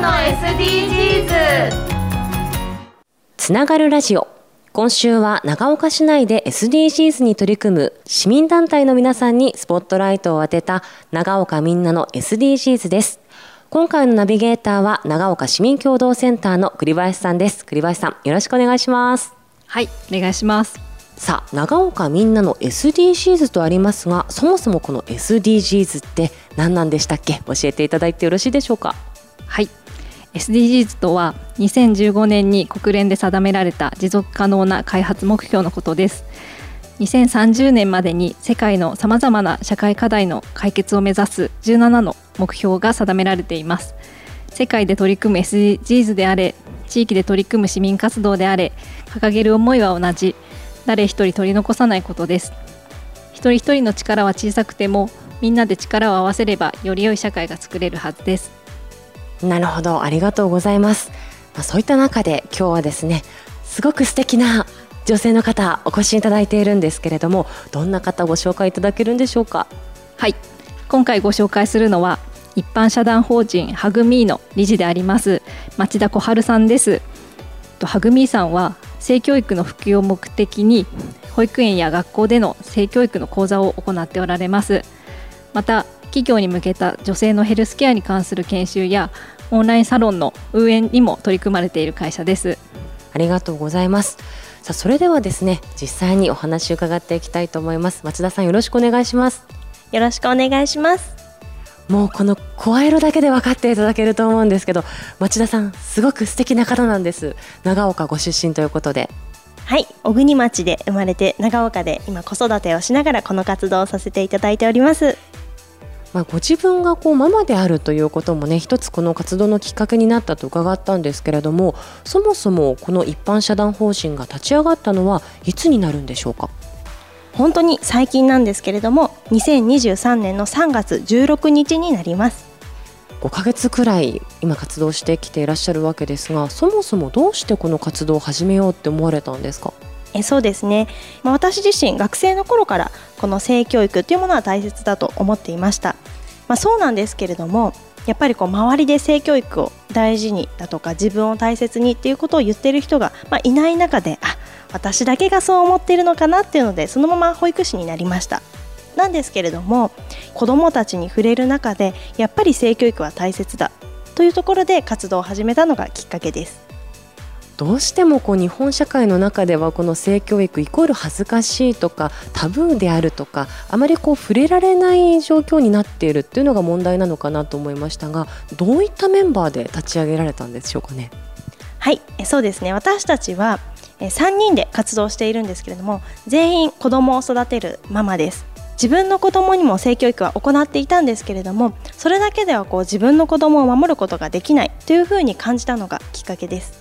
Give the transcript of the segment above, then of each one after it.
の SDGs つながるラジオ。今週は長岡市内で SDGs に取り組む市民団体の皆さんにスポットライトを当てた長岡みんなの SDGs です。今回のナビゲーターは長岡市民共同センターの栗林さんです。栗林さんよろしくお願いします。はい、お願いします。さあ長岡みんなの SDGs とありますがそもそもこの SDGs って何なんでしたっけ？教えていただいてよろしいでしょうか？はい。SDGs とは2015年に国連で定められた持続可能な開発目標のことです。2030年までに世界のさまざまな社会課題の解決を目指す17の目標が定められています。世界で取り組む SDGs であれ、地域で取り組む市民活動であれ、掲げる思いは同じ、誰一人取り残さないことです。一人一人の力は小さくても、みんなで力を合わせればより良い社会が作れるはずです。なるほど。ありがとうございます、まあ、そういった中で今日はですねすごく素敵な女性の方お越しいただいているんですけれどもどんな方ご紹介いただけるんでしょうか？はい。今回ご紹介するのは一般社団法人ハグミーの理事であります町田小春さんです。とハグミーさんは性教育の普及を目的に保育園や学校での性教育の講座を行っておられます。また企業に向けた女性のヘルスケアに関する研修やオンラインサロンの運営にも取り組まれている会社です。ありがとうございます。さあそれではですね実際にお話を伺っていきたいと思います。町田さんよろしくお願いします。よろしくお願いします。もうこの声色だけで分かっていただけると思うんですけど町田さんすごく素敵な方なんです。長岡ご出身ということで。はい、小国町で生まれて長岡で今子育てをしながらこの活動をさせていただいております。まあ、ご自分がこうママであるということもね一つこの活動のきっかけになったと伺ったんですけれどもそもそもこの一般社団法人が立ち上がったのはいつになるんでしょうか？本当に最近なんですけれども、2023年の3月16日になります。5ヶ月くらい今活動してきていらっしゃるわけですがそもそもどうしてこの活動を始めようって思われたんですか？えそうですね、まあ、私自身学生の頃からこの性教育というものは大切だと思っていました、まあ、そうなんですけれどもやっぱりこう周りで性教育を大事にだとか自分を大切にっていうことを言ってる人が、まあ、いない中であ私だけがそう思っているのかなっていうのでそのまま保育士になりました。なんですけれども子どもたちに触れる中でやっぱり性教育は大切だというところで活動を始めたのがきっかけです。どうしてもこう日本社会の中ではこの性教育イコール恥ずかしいとかタブーであるとかあまりこう触れられない状況になっているっていうのが問題なのかなと思いましたがどういったメンバーで立ち上げられたんでしょうかね？はいそうですね。私たちは3人で活動しているんですけれども全員子供を育てるママです。自分の子供にも性教育は行っていたんですけれどもそれだけではこう自分の子供を守ることができないというふうに感じたのがきっかけです。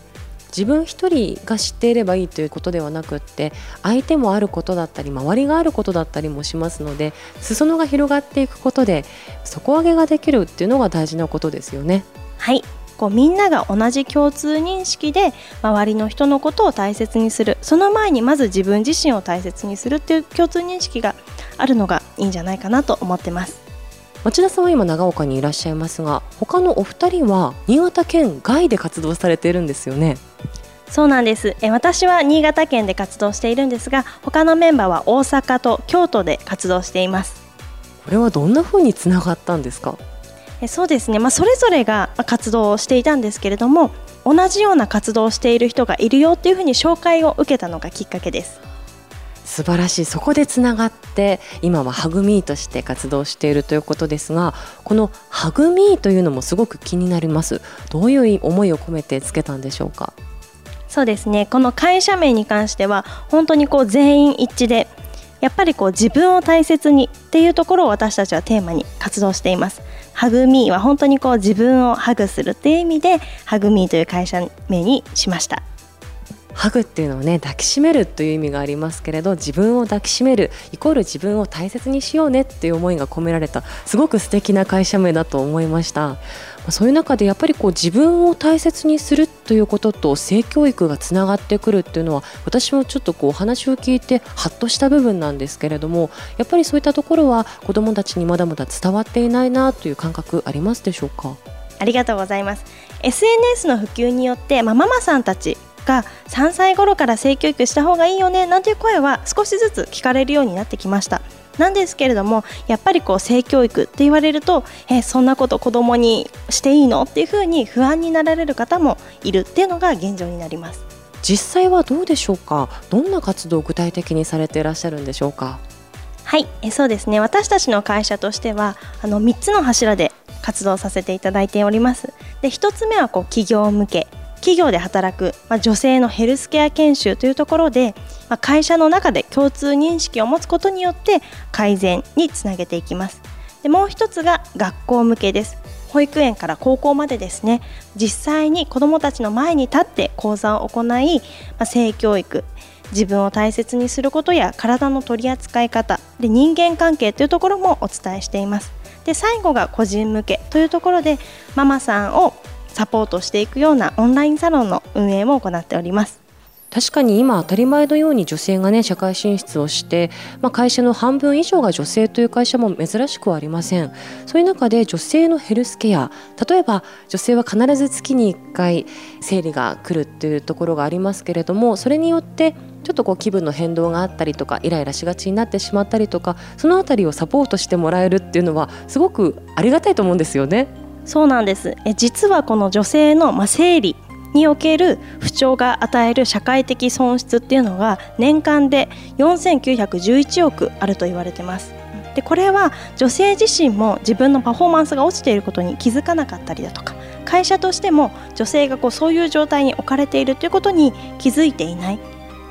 自分一人が知っていればいいということではなくって相手もあることだったり周りがあることだったりもしますので裾野が広がっていくことで底上げができるっていうのが大事なことですよね。はい。こうみんなが同じ共通認識で周りの人のことを大切にする。その前にまず自分自身を大切にするっていう共通認識があるのがいいんじゃないかなと思ってます。町田さんは今長岡にいらっしゃいますが他のお二人は新潟県外で活動されているんですよね？そうなんです。え私は新潟県で活動しているんですが他のメンバーは大阪と京都で活動しています。これはどんな風につながったんですか？えそうですね、まあ、それぞれがまあ活動をしていたんですけれども同じような活動をしている人がいるよっていうふうに紹介を受けたのがきっかけです素晴らしい。そこでつながって今はハグミーとして活動しているということですがこのハグミーというのもすごく気になります。どういう思いを込めてつけたんでしょうか？そうですね。この会社名に関しては本当にこう全員一致でやっぱりこう自分を大切にっていうところを私たちはテーマに活動しています。ハグミーは本当にこう自分をハグするっていう意味でハグミーという会社名にしました。ハグっていうのはね抱きしめるという意味がありますけれど自分を抱きしめるイコール自分を大切にしようねっていう思いが込められたすごく素敵な会社名だと思いました。そういう中でやっぱりこう自分を大切にするということと性教育がつながってくるっていうのは私もちょっとこうお話を聞いてハッとした部分なんですけれどもやっぱりそういったところは子どもたちにまだまだ伝わっていないなという感覚ありますでしょうか？ありがとうございます。SNS の普及によって、まあ、ママさんたちが3歳頃から性教育した方がいいよねなんていう声は少しずつ聞かれるようになってきました。なんですけれどもやっぱりこう性教育って言われるとえそんなこと子供にしていいの？っていうふうに不安になられる方もいるっていうのが現状になります。実際はどうでしょうか？どんな活動を具体的にされていらっしゃるんでしょうか？はいえそうですね。私たちの会社としてはあの3つの柱で活動させていただいております。で1つ目はこう企業向け企業で働く、まあ、女性のヘルスケア研修というところで、まあ、会社の中で共通認識を持つことによって改善につなげていきます。でもう一つが学校向けです。保育園から高校までですね。実際に子どもたちの前に立って講座を行い、まあ、性教育自分を大切にすることや体の取り扱い方で人間関係というところもお伝えしています。で最後が個人向けというところでママさんをサポートしていくようなオンラインサロンの運営も行っております確かに今当たり前のように女性がね社会進出をして、まあ、会社の半分以上が女性という会社も珍しくはありませんそういう中で女性のヘルスケア例えば女性は必ず月に1回生理が来るっていうところがありますけれどもそれによってちょっとこう気分の変動があったりとかイライラしがちになってしまったりとかそのあたりをサポートしてもらえるっていうのはすごくありがたいと思うんですよね。そうなんです。え実はこの女性の、まあ、生理における不調が与える社会的損失っていうのが年間で4911億あると言われてます。でこれは女性自身も自分のパフォーマンスが落ちていることに気づかなかったりだとか会社としても女性がこうそういう状態に置かれているということに気づいていない。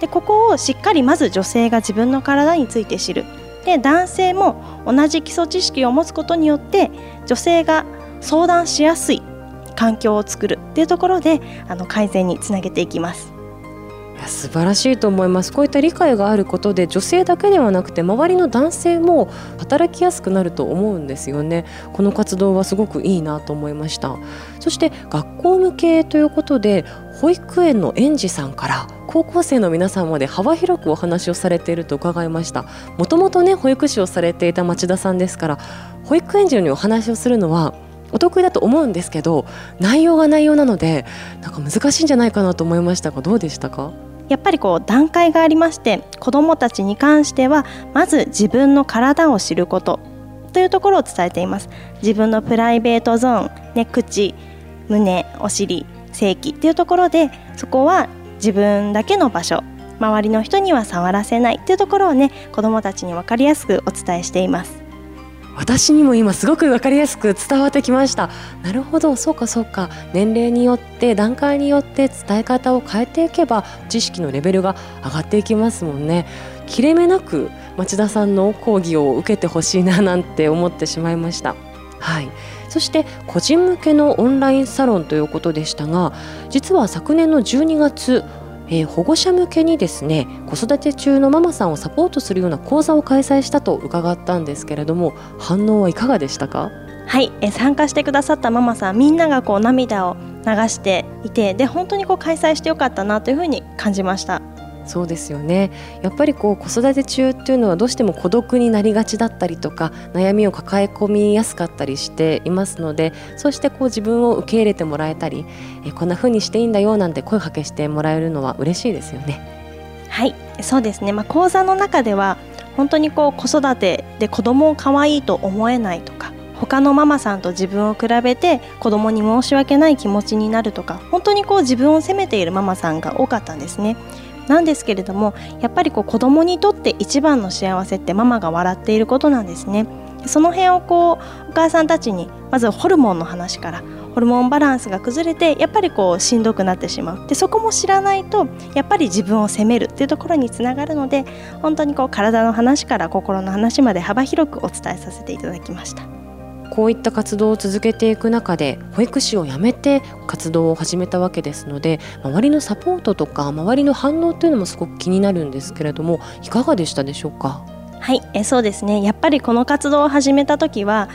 でここをしっかりまず女性が自分の体について知る。で男性も同じ基礎知識を持つことによって女性が相談しやすい環境を作るっていうところであの改善につなげていきます。いや素晴らしいと思います。こういった理解があることで女性だけではなくて周りの男性も働きやすくなると思うんですよね。この活動はすごくいいなと思いました。そして学校向けということで保育園の園児さんから高校生の皆さんまで幅広くお話をされていると伺いました。もともとね保育士をされていた町田さんですから保育園児にお話をするのはお得意だと思うんですけど内容が内容なのでなんか難しいんじゃないかなと思いましたがどうでしたか？やっぱりこう段階がありまして子どもたちに関してはまず自分の体を知ることというところを伝えています。自分のプライベートゾーン、ね、口胸お尻性器っていうところでそこは自分だけの場所周りの人には触らせないっていうところをね子どもたちに分かりやすくお伝えしています。私にも今すごく分かりやすく伝わってきました。なるほど。そうかそうか。年齢によって段階によって伝え方を変えていけば知識のレベルが上がっていきますもんね。切れ目なく町田さんの講義を受けてほしいななんて思ってしまいました。はい。そして個人向けのオンラインサロンということでしたが実は昨年の12月えー、保護者向けにですね子育て中のママさんをサポートするような講座を開催したと伺ったんですけれども反応はいかがでしたか？はいえ参加してくださったママさんみんながこう涙を流していてで本当にこう開催してよかったなというふうに感じました。そうですよねやっぱりこう子育て中っていうのはどうしても孤独になりがちだったりとか悩みを抱え込みやすかったりしていますのでそうしてこう自分を受け入れてもらえたりえこんな風にしていいんだよなんて声かけしてもらえるのは嬉しいですよね。はいそうですね、まあ、講座の中では本当にこう子育てで子供を可愛いと思えないとか他のママさんと自分を比べて子供に申し訳ない気持ちになるとか本当にこう自分を責めているママさんが多かったんですね。なんですけれどもやっぱりこう子供にとって一番の幸せってママが笑っていることなんですねその辺をこうお母さんたちにまずホルモンの話からホルモンバランスが崩れてやっぱりこうしんどくなってしまうでそこも知らないとやっぱり自分を責めるっていうところにつながるので本当にこう体の話から心の話まで幅広くお伝えさせていただきました。こういった活動を続けていく中で保育士を辞めて活動を始めたわけですので周りのサポートとか周りの反応というのもすごく気になるんですけれどもいかがでしたでしょうか？はいえそうですね。やっぱりこの活動を始めた時は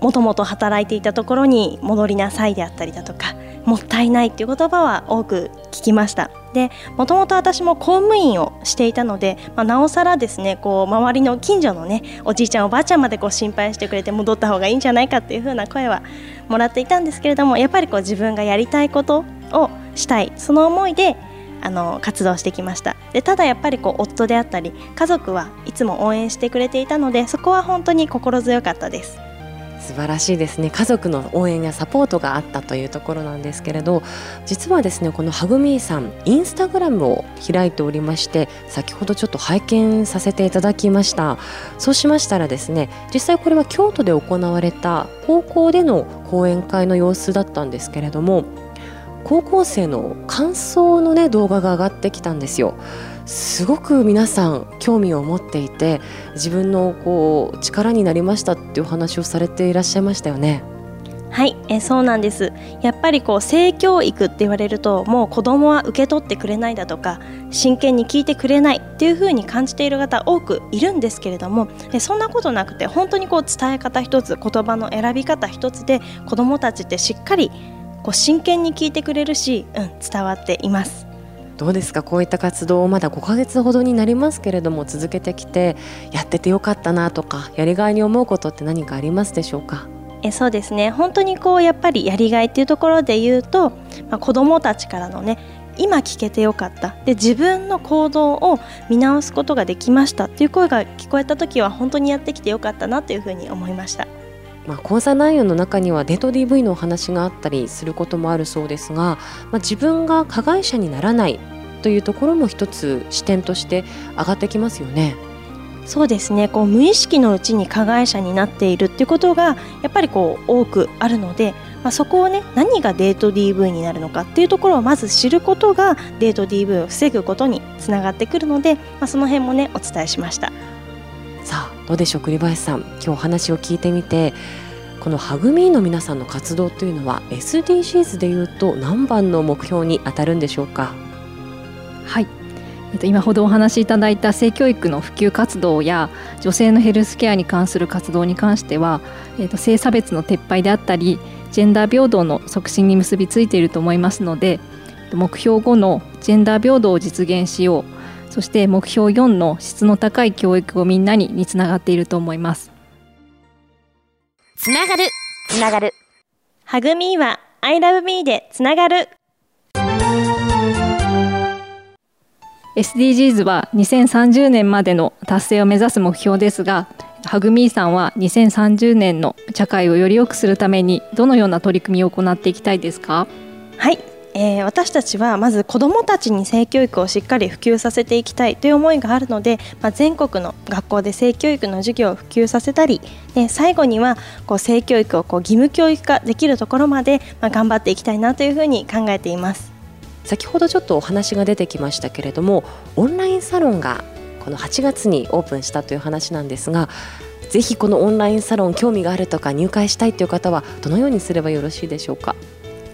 もともと働いていたところに戻りなさいであったりだとかもったいないっていう言葉は多く聞きました。でもともと私も公務員をしていたので、まあ、なおさらですねこう周りの近所のねおじいちゃんおばあちゃんまでこう心配してくれて戻った方がいいんじゃないかっていう風な声はもらっていたんですけれどもやっぱりこう自分がやりたいことをしたいその思いであの活動してきました。でただやっぱりこう夫であったり家族はいつも応援してくれていたのでそこは本当に心強かったです。素晴らしいですね。家族の応援やサポートがあったというところなんですけれど実はですねこのハグミーさんインスタグラムを開いておりまして先ほどちょっと拝見させていただきました。そうしましたらですね実際これは京都で行われた高校での講演会の様子だったんですけれども高校生の感想のね動画が上がってきたんですよ。すごく皆さん興味を持っていて自分のこう力になりましたっていうお話をされていらっしゃいましたよね。はいえそうなんですやっぱりこう性教育って言われるともう子供は受け取ってくれないだとか真剣に聞いてくれないっていう風に感じている方多くいるんですけれどもえそんなことなくて本当にこう伝え方一つ言葉の選び方一つで子供たちってしっかりこう真剣に聞いてくれるし、うん、伝わっています。どうですか？こういった活動をまだ5ヶ月ほどになりますけれども続けてきてやっててよかったなとかやりがいに思うことって何かありますでしょうか？えそうですね。本当にこうやっぱりやりがいっていうところで言うと、まあ、子どもたちからのね今聞けてよかった。で自分の行動を見直すことができましたっていう声が聞こえた時は本当にやってきてよかったなというふうに思いました。まあ、講座内容の中にはデート DV のお話があったりすることもあるそうですが、まあ、自分が加害者にならないというところも一つ視点として上がってきますよね。そうですねこう無意識のうちに加害者になっているっていうことがやっぱりこう多くあるので、まあ、そこをね何がデート DV になるのかっていうところをまず知ることがデート DV を防ぐことにつながってくるので、まあ、その辺もねお伝えしましたさあどうでしょう栗林さん。今日お話を聞いてみてこのハグミーの皆さんの活動というのは SDGs でいうと何番の目標に当たるんでしょうか？はい。えっと、今ほどお話しいただいた性教育の普及活動や女性のヘルスケアに関する活動に関しては、えっと、性差別の撤廃であったりジェンダー平等の促進に結びついていると思いますので目標5のジェンダー平等を実現しようそして目標4の質の高い教育をみんなににつながっていると思います。つながる。つながる。ハグミーは I love me でつながる。SDGs は2030年までの達成を目指す目標ですがハグミーさんは2030年の社会をより良くするためにどのような取り組みを行っていきたいですか？はい、えー、私たちはまず子どもたちに性教育をしっかり普及させていきたいという思いがあるので、まあ、全国の学校で性教育の授業を普及させたりで最後にはこう性教育をこう義務教育化できるところまで、まあ、頑張っていきたいなというふうに考えています。先ほどちょっとお話が出てきましたけれどもオンラインサロンがこの8月にオープンしたという話なんですがぜひこのオンラインサロン興味があるとか入会したいという方はどのようにすればよろしいでしょうか？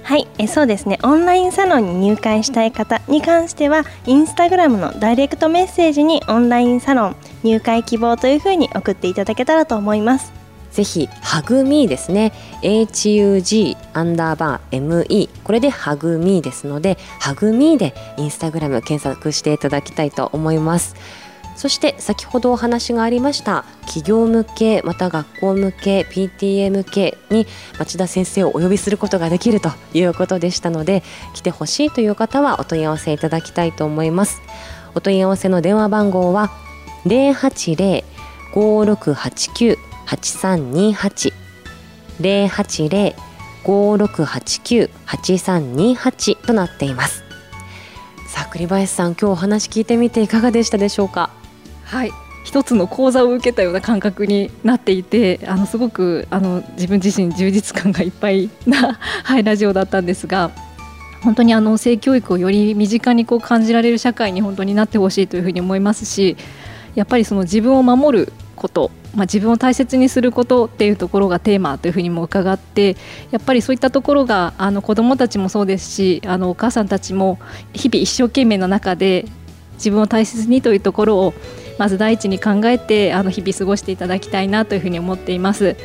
はいえそうですね。オンラインサロンに入会したい方に関してはインスタグラムのダイレクトメッセージにオンラインサロン入会希望というふうに送っていただけたらと思います。ぜひハグミーですね。HUG アンダーバー ME これでハグミーですのでハグミーでインスタグラム検索していただきたいと思います。そして先ほどお話がありました企業向けまた学校向け PTA 向けに町田先生をお呼びすることができるということでしたので来てほしいという方はお問い合わせいただきたいと思います。お問い合わせの電話番号は080-5689 8328 080-5689-8328となっています。さあ栗林さん今日お話聞いてみていかがでしたでしょうか？はい。一つの講座を受けたような感覚になっていてあのすごくあの自分自身充実感がいっぱいな、はい、ラジオだったんですが本当にあの性教育をより身近にこう感じられる社会に本当になってほしいというふうに思いますしやっぱりその自分を守ること、まあ、自分を大切にすることっていうところがテーマというふうにも伺ってやっぱりそういったところがあの子どもたちもそうですしあのお母さんたちも日々一生懸命の中で自分を大切にというところをまず第一に考えてあの日々過ごしていただきたいなというふうに思っています。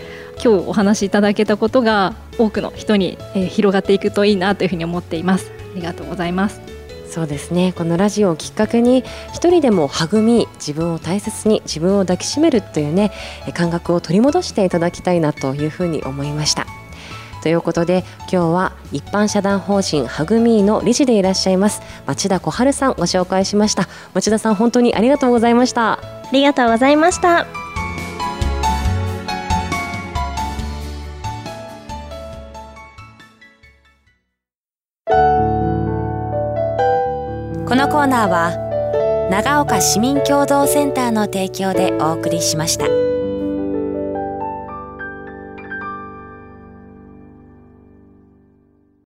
今日お話しいただけたことが多くの人に、えー、広がっていくといいなというふうに思っています。ありがとうございます。そうですねこのラジオをきっかけに一人でも育み自分を大切に自分を抱きしめるというね感覚を取り戻していただきたいなというふうに思いました。ということで今日は一般社団法人はぐみーの理事でいらっしゃいます町田小春さんご紹介しました。町田さん本当にありがとうございました。ありがとうございました。このコーナーは長岡市民共同センターの提供でお送りしました。